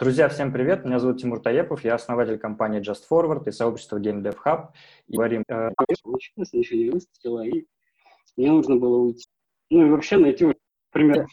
Друзья, всем привет! Меня зовут Тимур Таепов, я основатель компании Just Forward и сообщества Game Dev Hub. И говорим... Получилось, еще не выстрелила, и мне нужно было уйти. Ну и вообще найти пример.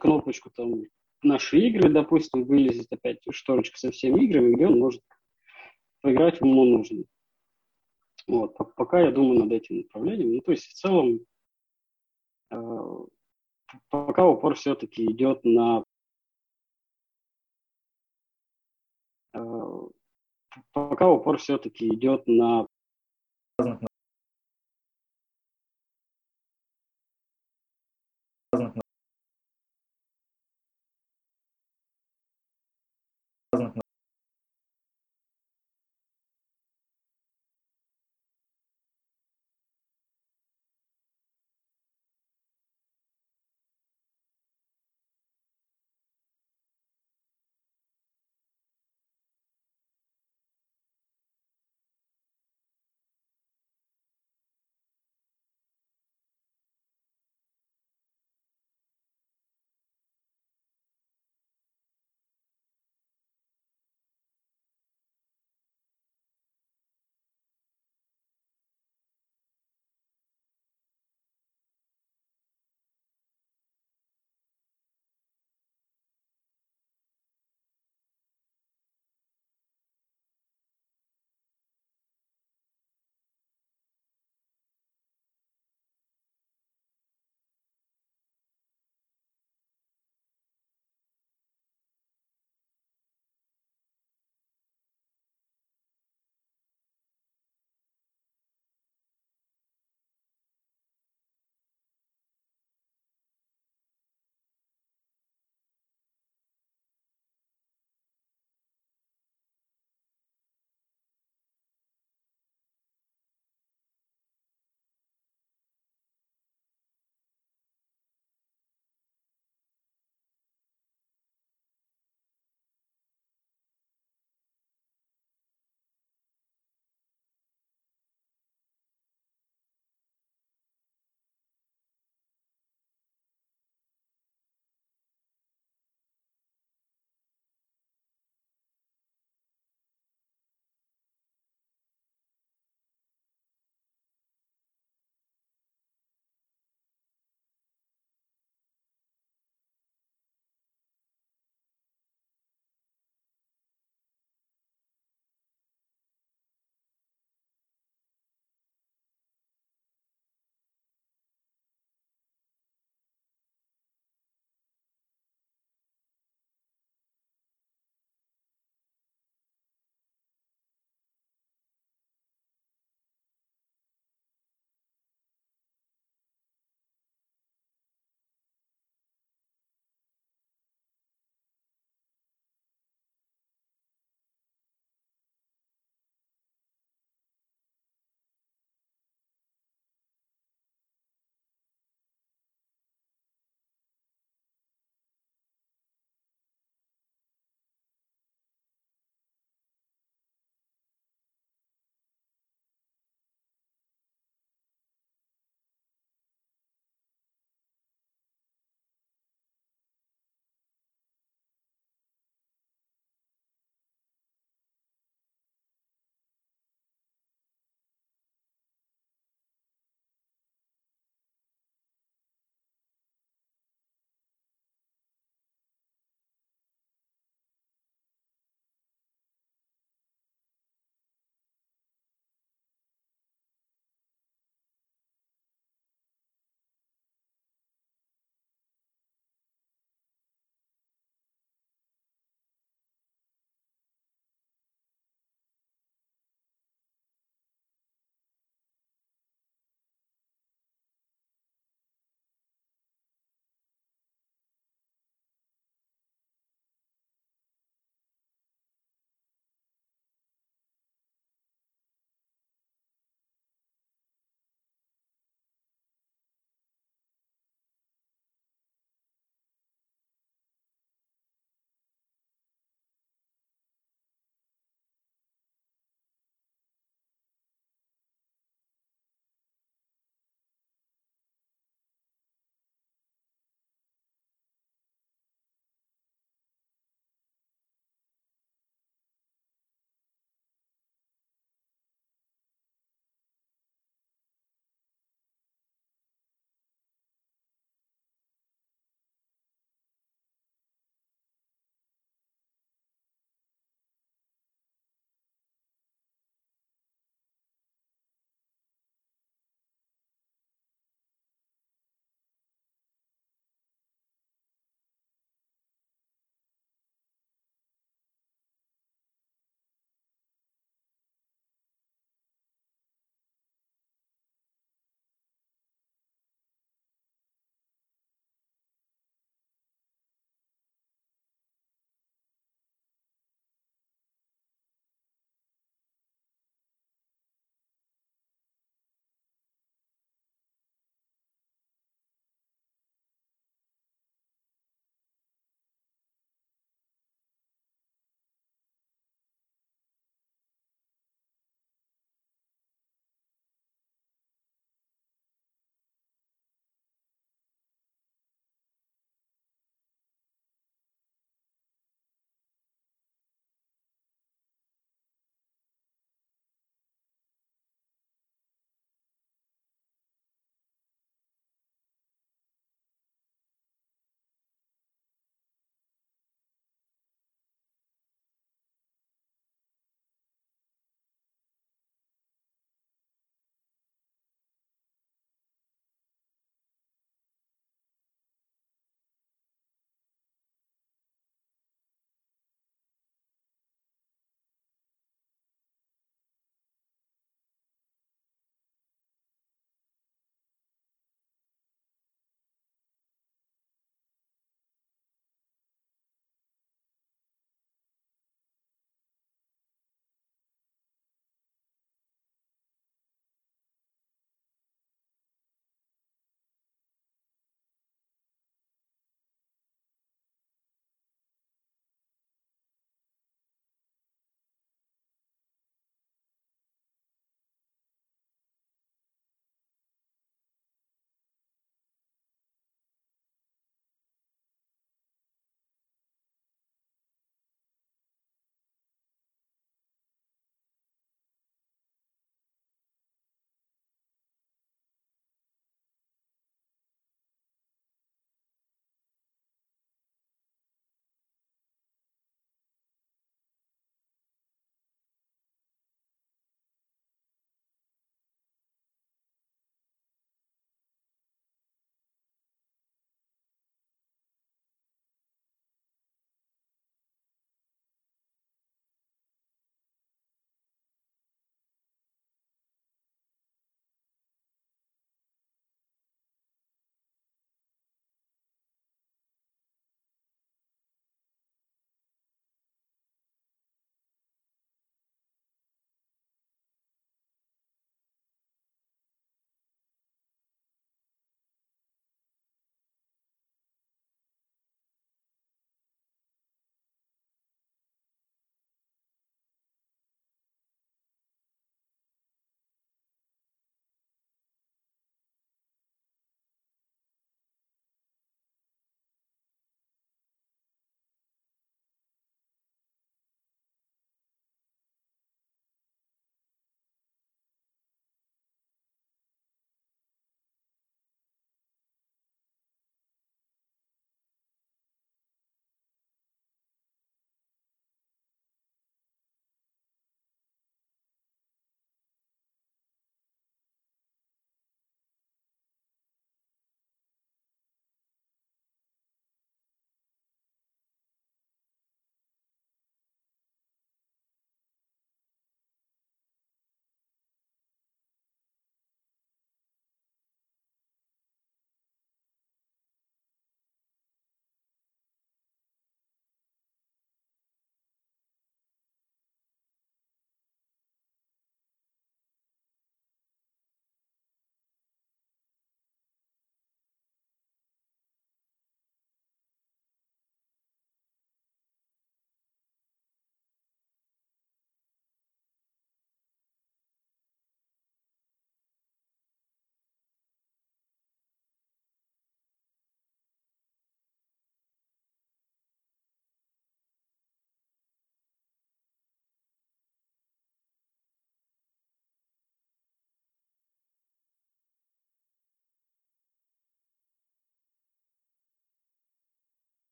Кнопочку там наши игры, допустим, вылезет опять шторочка со всеми играми, где он может поиграть ему нужно. Вот, пока я думаю над этим направлением. Ну, то есть в целом э, пока упор все-таки идет на э, пока упор все-таки идет на